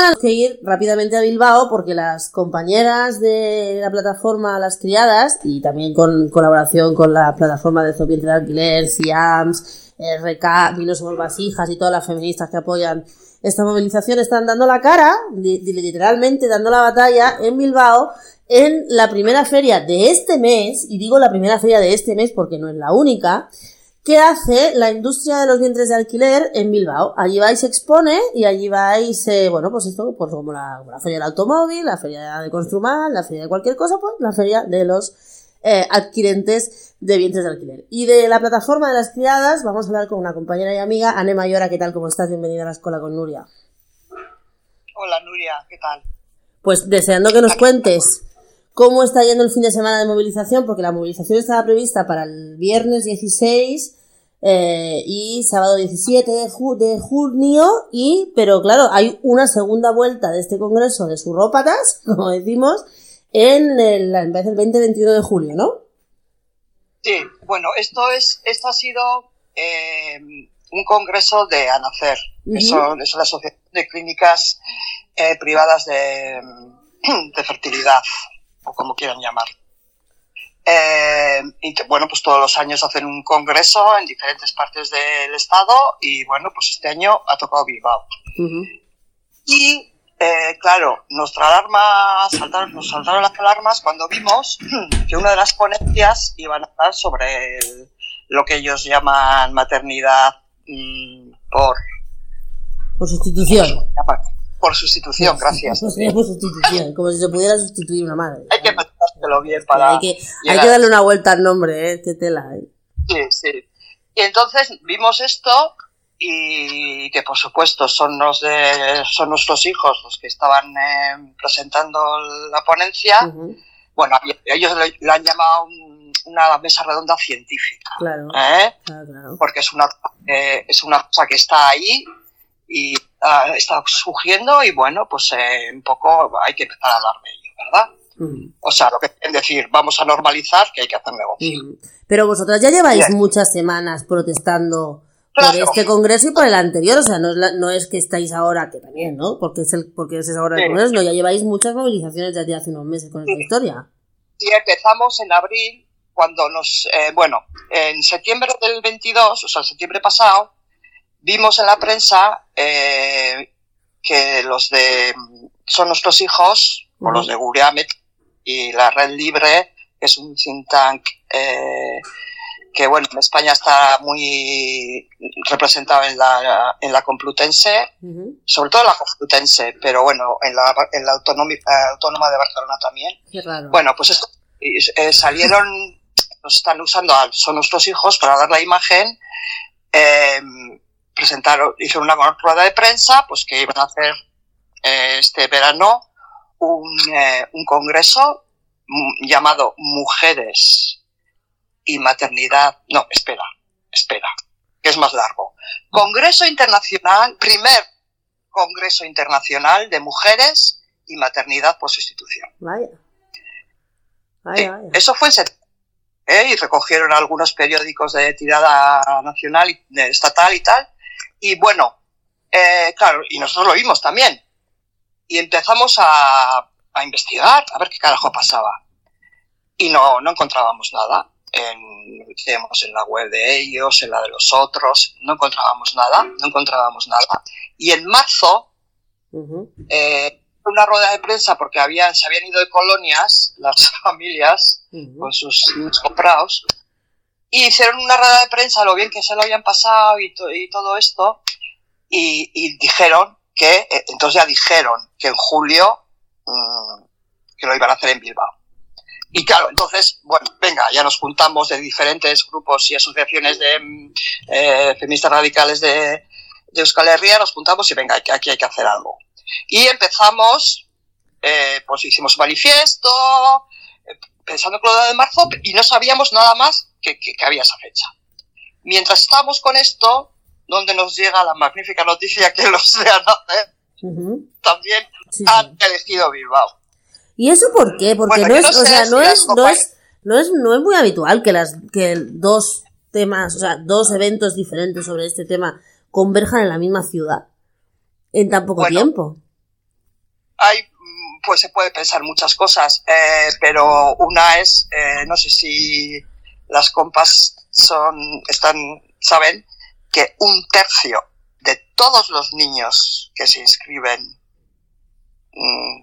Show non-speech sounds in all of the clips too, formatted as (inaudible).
Esta semana tenemos que ir rápidamente a Bilbao porque las compañeras de la plataforma Las Criadas y también con colaboración con la plataforma de Zopiente de Alquiler, SIAMS, RK, Vino Somos Vasijas y todas las feministas que apoyan esta movilización están dando la cara, literalmente dando la batalla en Bilbao en la primera feria de este mes, y digo la primera feria de este mes porque no es la única, ¿Qué hace la industria de los vientres de alquiler en Bilbao. Allí vais, se expone y allí vais, eh, bueno, pues esto, pues como la, feria del automóvil, la feria de Construmal, la feria de cualquier cosa, pues la feria de los eh, adquirentes de vientres de alquiler. Y de la plataforma de las criadas vamos a hablar con una compañera y amiga, Anne Mayora, ¿qué tal? ¿Cómo estás? Bienvenida a la escuela con Nuria. Hola Nuria, ¿qué tal? Pues deseando que nos cuentes cómo está yendo el fin de semana de movilización, porque la movilización estaba prevista para el viernes 16 eh, y sábado 17 de, junio, y, pero claro, hay una segunda vuelta de este congreso de surrópatas, (laughs) como decimos, en el, en vez del 20-21 de julio, ¿no? Sí, bueno, esto es, esto ha sido eh, un congreso de ANACER, eso, es la Asociación de Clínicas eh, Privadas de, (clears throat) de Fertilidad o como quieran llamar. Eh, y bueno, pues todos los años hacen un congreso en diferentes partes del estado y bueno, pues este año ha tocado Bilbao. Y eh, claro, nuestra alarma, saltaron, nos saltaron las alarmas cuando vimos (clears throat) que una de las ponencias iban a hablar sobre lo que ellos llaman maternidad mm, por... Por sustitución por sustitución, gracias. por sustitución, como si se pudiera sustituir una madre. Hay que pensárselo bien para. Hay que, hay que darle una vuelta al nombre, ¿eh? Qué tela, ¿eh? Sí, sí. Y entonces vimos esto y que por supuesto son, los de, son nuestros hijos los que estaban eh, presentando la ponencia. Bueno, ellos lo, han llamado una mesa redonda científica. Claro. ¿eh? claro, claro. Porque es una, eh, es una cosa que está ahí y está surgiendo y bueno, pues eh, un poco hay que empezar a hablar de ello, ¿verdad? Mm. O sea, lo que quieren decir, vamos a normalizar que hay que hacer negocio. Mm. Pero vosotras ya lleváis muchas semanas protestando por este congreso y por el anterior, o sea, no es, no es que estáis ahora, que también, ¿no? Porque es, el, porque es ahora el congreso, no, ya lleváis muchas movilizaciones desde hace unos meses con esta historia. Y empezamos en abril, cuando nos, eh, bueno, en septiembre del 22, o sea, septiembre pasado, vimos en la prensa eh, que los de son nuestros hijos, o los de Guriamet y la Red Libre, que es un think tank eh, que bueno, en España está muy representado en la, en la Complutense, sobre todo en la Complutense, pero bueno, en la, en la autónoma, autónoma de Barcelona también. Bueno, pues esto, eh, salieron, (laughs) nos están usando, son nuestros hijos para dar la imagen. Eh, presentaron, hicieron una rueda de prensa, pues que iban a hacer eh, este verano un, eh, un congreso mm, llamado Mujeres y Maternidad. No, espera, espera, que es más largo. Congreso Internacional, primer Congreso Internacional de Mujeres y Maternidad por Sustitución. Vaya. vaya, Eso fue en septiembre. ¿eh? Y recogieron algunos periódicos de tirada nacional y estatal y tal, y bueno, eh, claro, y nosotros lo vimos también. Y empezamos a, a, investigar, a ver qué carajo pasaba. Y no, no encontrábamos nada. En, en la web de ellos, en la de los otros, no encontrábamos nada, no encontrábamos nada. Y en marzo, eh, una rueda de prensa porque habían, se habían ido de colonias las (laughs) familias con sus comprados y hicieron una rueda de prensa, lo bien que se lo habían pasado y, y todo esto, y, dijeron que, eh, entonces ya dijeron que en julio mm, que lo iban a hacer en Bilbao. Y claro, entonces, bueno, venga, ya nos juntamos de diferentes grupos y asociaciones de mm, eh, feministas radicales de, de Euskal Herria, nos juntamos y venga, aquí hay que hacer algo. Y empezamos, eh, pues hicimos un manifiesto, pensando que lo de marzo, y no sabíamos nada más que, había esa fecha. Mientras estamos con esto, donde nos llega la magnífica noticia que los de ANACE también han elegido Bilbao. ¿Y eso por qué? Porque no, es, o sea, no, es, no, es, no, es, no es muy habitual que, las, que dos temas, o sea, dos eventos diferentes sobre este tema converjan en la misma ciudad en tan poco tiempo. hay, mm, pues se puede pensar muchas cosas, eh, pero una es, eh, no sé si las compas son, están, saben que un tercio de todos los niños que se inscriben, mm,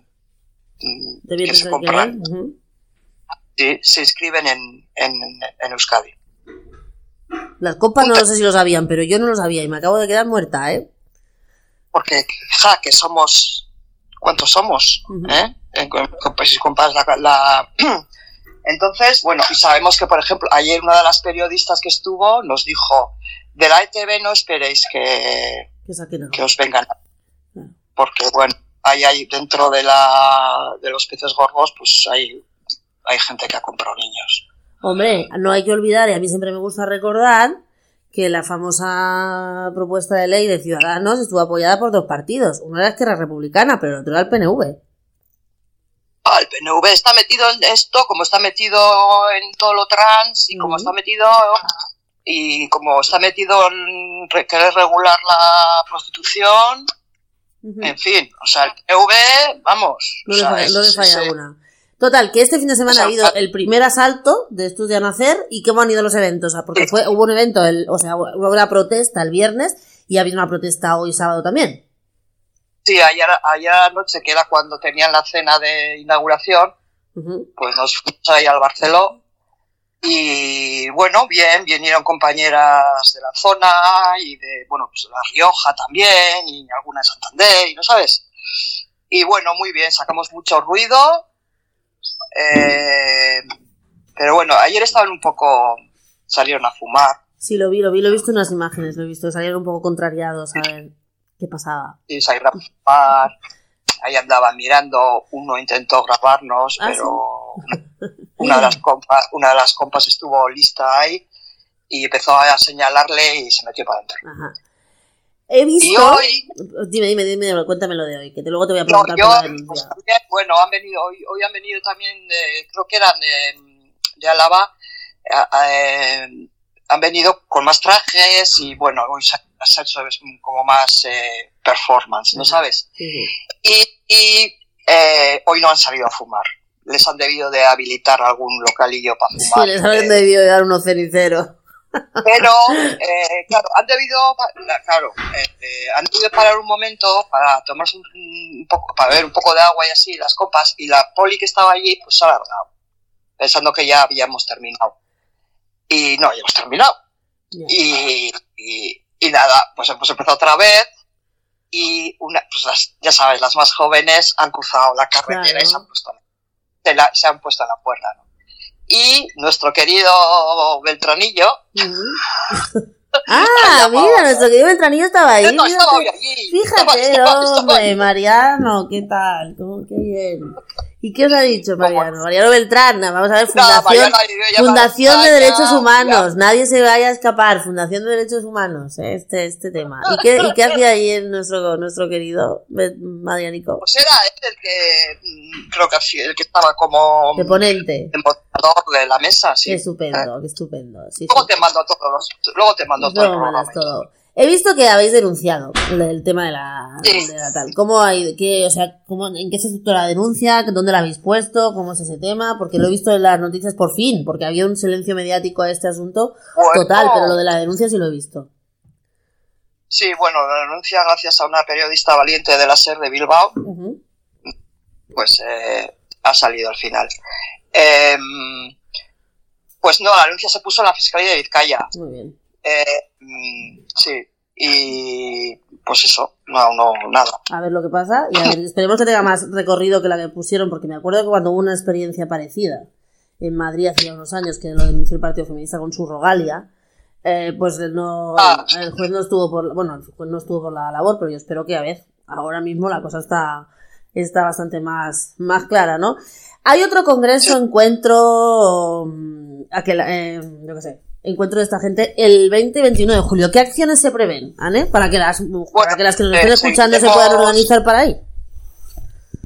mm, que se compran, se inscriben en, en, en Euskadi. Las copas no lo sé si lo sabían, pero yo no lo sabía y me acabo de quedar muerta, ¿eh? Porque, ja, que somos. ¿Cuántos somos? ¿Eh? si comparas la, (clears throat) Entonces, bueno, y sabemos que, por ejemplo, ayer una de las periodistas que estuvo nos dijo: de la ETV no esperéis que, que os vengan. Porque, bueno, hay, hay dentro de, la, de los peces gordos, pues hay, hay gente que ha comprado niños. Hombre, no hay que olvidar, y a mí siempre me gusta recordar, que la famosa propuesta de ley de Ciudadanos estuvo apoyada por dos partidos. Uno era Esquerra Republicana, pero el otro era el PNV. Ah, el PNV está metido en esto, como está metido en todo lo trans, y como está metido y como está metido en querer regular la prostitución, en fin, o sea, el PNV, vamos. No le falla, una. Total, que este fin de semana ha habido el primer asalto de estos de Nacer y cómo han ido los eventos. porque fue, hubo un evento, el, o sea, hubo una protesta el viernes y ha habido una protesta hoy sábado también. Sí, ayer, ayer anoche, que era cuando tenían la cena de inauguración, pues nos fuimos ahí al Barceló y bueno, bien, vinieron compañeras de la zona y de, bueno, pues de La Rioja también y alguna de Santander y no sabes. Y bueno, muy bien, sacamos mucho ruido eh, pero bueno, ayer estaban un poco, salieron a fumar. Sí, lo vi, lo vi, lo he visto en las imágenes, lo he visto, salieron un poco contrariados a ver qué pasaba. Salieron a fumar, ahí andaban mirando, uno intentó grabarnos, ¿Ah, pero una, de las compas, una de las compas estuvo lista ahí y empezó a señalarle y se metió para adentro. Ajá. He visto. Dime, dime, dime, cuéntame lo de hoy, que luego te voy a preguntar por la denuncia. bueno, han venido, hoy, hoy han venido también, creo que eran de, de Álava, eh, han venido con más trajes y bueno, hoy se hecho como más eh, performance, ¿no sabes? Y, y eh, hoy no han salido a fumar. Les han debido de habilitar algún localillo para fumar. Sí, les han debido de dar unos ceniceros. Pero, (laughs) eh, claro, han debido, claro, eh, han debido parar un momento para tomarse un, poco, para beber un poco de agua y así, las copas, y la poli que estaba allí, pues se ha alargado, pensando que ya habíamos terminado. Y no, ya hemos terminado. Y, y, nada, pues hemos empezado otra vez, y una, pues ya sabes, las más jóvenes han cruzado la carretera y se han puesto, se, se han puesto en la puerta, ¿no? y nuestro querido Beltranillo. (laughs) ah, mira, nuestro querido Beltranillo estaba ahí. fíjate, hombre, Mariano, ¿qué tal? ¿Cómo, qué bien. ¿Y qué os ha dicho Mariano? Mariano Beltrán, vamos a ver, (laughs) Fundación, Fundación de Derechos Humanos, nadie se vaya a escapar, Fundación de Derechos Humanos, eh, este, este tema. ¿Y qué, ¿Y qué hacía ahí nuestro, nuestro querido Marianico? Pues era el que, mm, creo que el que estaba como... De ponente. de la mesa, sí. Qué estupendo, qué estupendo. luego, Te mando todos luego te mando todo. He visto que habéis denunciado el, tema de la, tal. ¿Cómo hay, qué, o sea, cómo, en qué se estructura la denuncia? ¿Dónde la habéis puesto? ¿Cómo es ese tema? Porque lo he visto en las noticias por fin, porque había un silencio mediático a este asunto total, pero lo de la denuncia sí lo he visto. Sí, bueno, la denuncia gracias a una periodista valiente de la SER de Bilbao, pues eh, ha salido al final. Em, pues no, la denuncia se puso en la Fiscalía de Vizcaya. Muy bien. Eh, mm, sí, y pues eso, no, no, nada. A ver lo que pasa y a ver, esperemos que tenga más recorrido que la que pusieron, porque me acuerdo que cuando hubo una experiencia parecida en Madrid hace unos años, que lo denunció el Partido Feminista con su rogalia, eh, pues no, ah. el juez no estuvo por, bueno, el juez no estuvo por la labor, pero yo espero que a ver, ahora mismo la cosa está, está bastante más, más clara, ¿no? Hay otro congreso, encuentro, mm, aquel, eh, yo qué sé, encuentro de esta gente el 20 y 21 de julio. ¿Qué acciones se prevén, Anne? Para que las, para que, las que nos estén eh, escuchando se puedan organizar para ahí.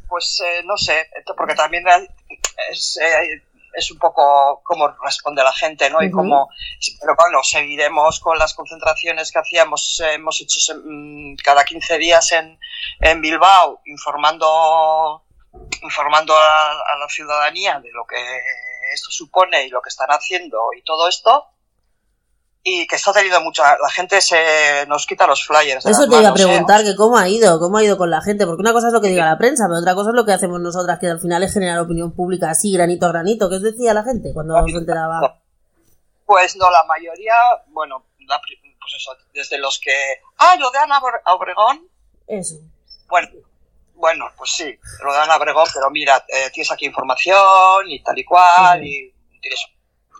Pues eh, no sé, porque también eh, es un poco cómo responde la gente, ¿no? Y cómo, pero bueno, seguiremos con las concentraciones que hacíamos, hemos hecho mm, cada 15 días en, en Bilbao, informando, informando a, la ciudadanía de lo que esto supone y lo que están haciendo y todo esto y que está teniendo mucha la gente se nos quita los flyers eso te iba a ¿eh? preguntar que cómo ha ido cómo ha ido con la gente porque una cosa es lo que diga la prensa pero otra cosa es lo que hacemos nosotras que al final es generar opinión pública así granito a granito qué os decía la gente cuando nos enteraba (laughs) pues no la mayoría bueno pues eso desde los que ah lo de Ana Obregón eso. Bueno bueno pues sí lo de Ana Obregón pero mira eh, tienes aquí información y tal y cual y tienes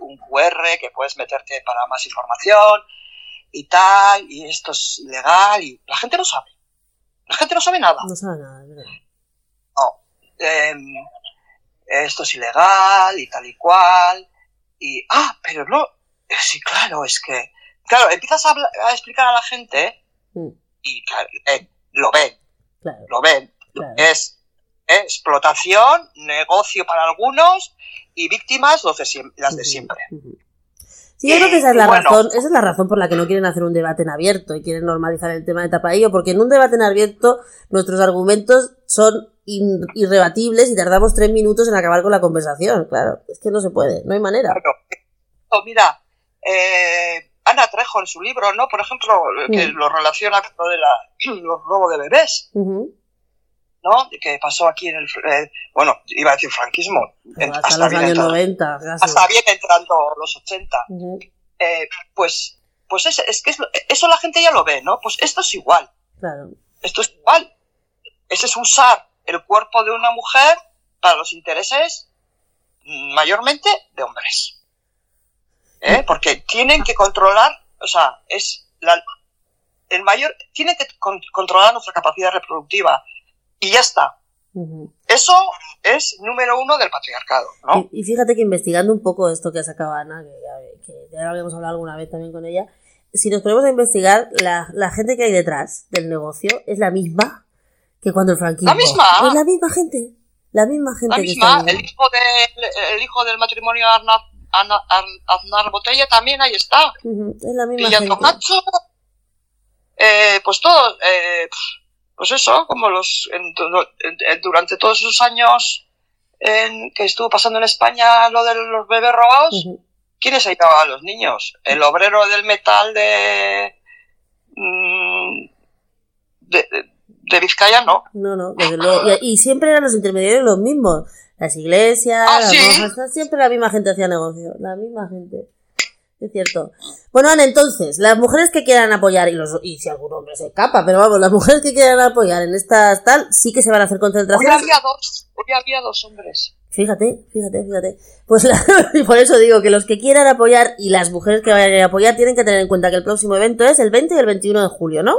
un QR que puedes meterte para más información y tal, y esto es ilegal, y la gente no sabe. La gente no sabe nada. No sabe nada, ¿verdad? No. Em, esto es ilegal y tal y cual. Y, ah, pero no. Eh, sí, claro, es que. Claro, empiezas a, explicar a la gente mm. y eh, lo ven. Lo ven. Es explotación, negocio para algunos y víctimas los de las de siempre. Sí, yo creo que esa es la razón, esa es la razón por la que no quieren hacer un debate en abierto y quieren normalizar el tema de tapadillo, porque en un debate en abierto nuestros argumentos son irrebatibles y tardamos tres minutos en acabar con la conversación. Claro, es que no se puede, no hay manera. Oh, mira, eh, Ana Trejo en su libro, ¿no? Por ejemplo, que lo relaciona con lo de la, (clears throat) los robos de bebés. ¿No? Que pasó aquí en el, eh, bueno, iba a decir franquismo. hasta, los años 90, Hasta bien entrando los 80. Eh, pues, pues es, es que eso la gente ya lo ve, ¿no? Pues esto es igual. Claro. Esto es igual. Ese es usar el cuerpo de una mujer para los intereses mayormente de hombres. ¿Eh? Porque tienen que controlar, o sea, es la, el mayor, tienen que controlar nuestra capacidad reproductiva, y ya está. Eso es número uno del patriarcado, ¿no? Y, fíjate que investigando un poco esto que sacaba Ana, que ya, habíamos hablado alguna vez también con ella, si nos ponemos a investigar, la, la, gente que hay detrás del negocio es la misma que cuando el franquismo. ¿La misma? Es la misma gente. La misma gente la misma, el, hijo de, el hijo del matrimonio Aznar, Botella también ahí está. Es la misma gente. eh, pues todo, eh, pues eso, como los durante todos esos años en, que estuvo pasando en España lo de los bebés robados, ¿quiénes ayudaban a los niños? El obrero del metal de, mm, de, Vizcaya no. No, no, Y, siempre eran los intermediarios los mismos. Las iglesias, ¿Ah, las siempre la misma gente hacía negocio, la misma gente. Es cierto. Bueno, Ana, entonces, las mujeres que quieran apoyar, y, los, y si algún hombre se escapa, pero vamos, las mujeres que quieran apoyar en estas tal, sí que se van a hacer concentraciones. Hoy había dos, hoy había dos hombres. Fíjate, fíjate, fíjate. Pues (laughs) y por eso digo que los que quieran apoyar y las mujeres que vayan a apoyar tienen que tener en cuenta que el próximo evento es el 20 y el 21 de julio, ¿no?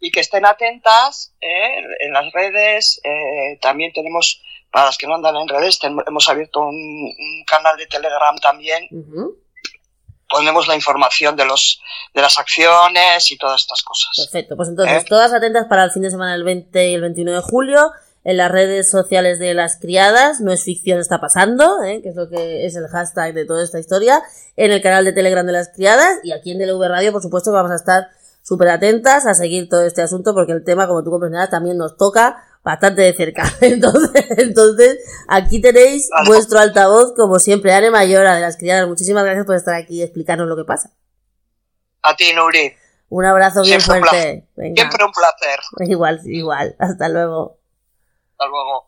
Y que estén atentas eh, en las redes. Eh, también tenemos, para las que no andan en redes, hemos abierto un, canal de Telegram también ponemos la información de los de las acciones y todas estas cosas. Perfecto, pues entonces ¿Eh? todas atentas para el fin de semana del 20 y el 21 de julio en las redes sociales de las criadas, no es ficción, está pasando, ¿eh? que es lo que es el hashtag de toda esta historia, en el canal de Telegram de las criadas y aquí en DLV Radio, por supuesto, que vamos a estar súper atentas a seguir todo este asunto porque el tema, como tú comprenderás, también nos toca bastante de cerca. (laughs) Entonces, entonces aquí tenéis vuestro altavoz, como siempre, Anne Mayora de las criadas. Muchísimas gracias por estar aquí y explicarnos lo que pasa. A ti, Nuri. Un abrazo bien fuerte. Siempre un placer. (laughs) Igual, igual. Hasta luego. Hasta luego.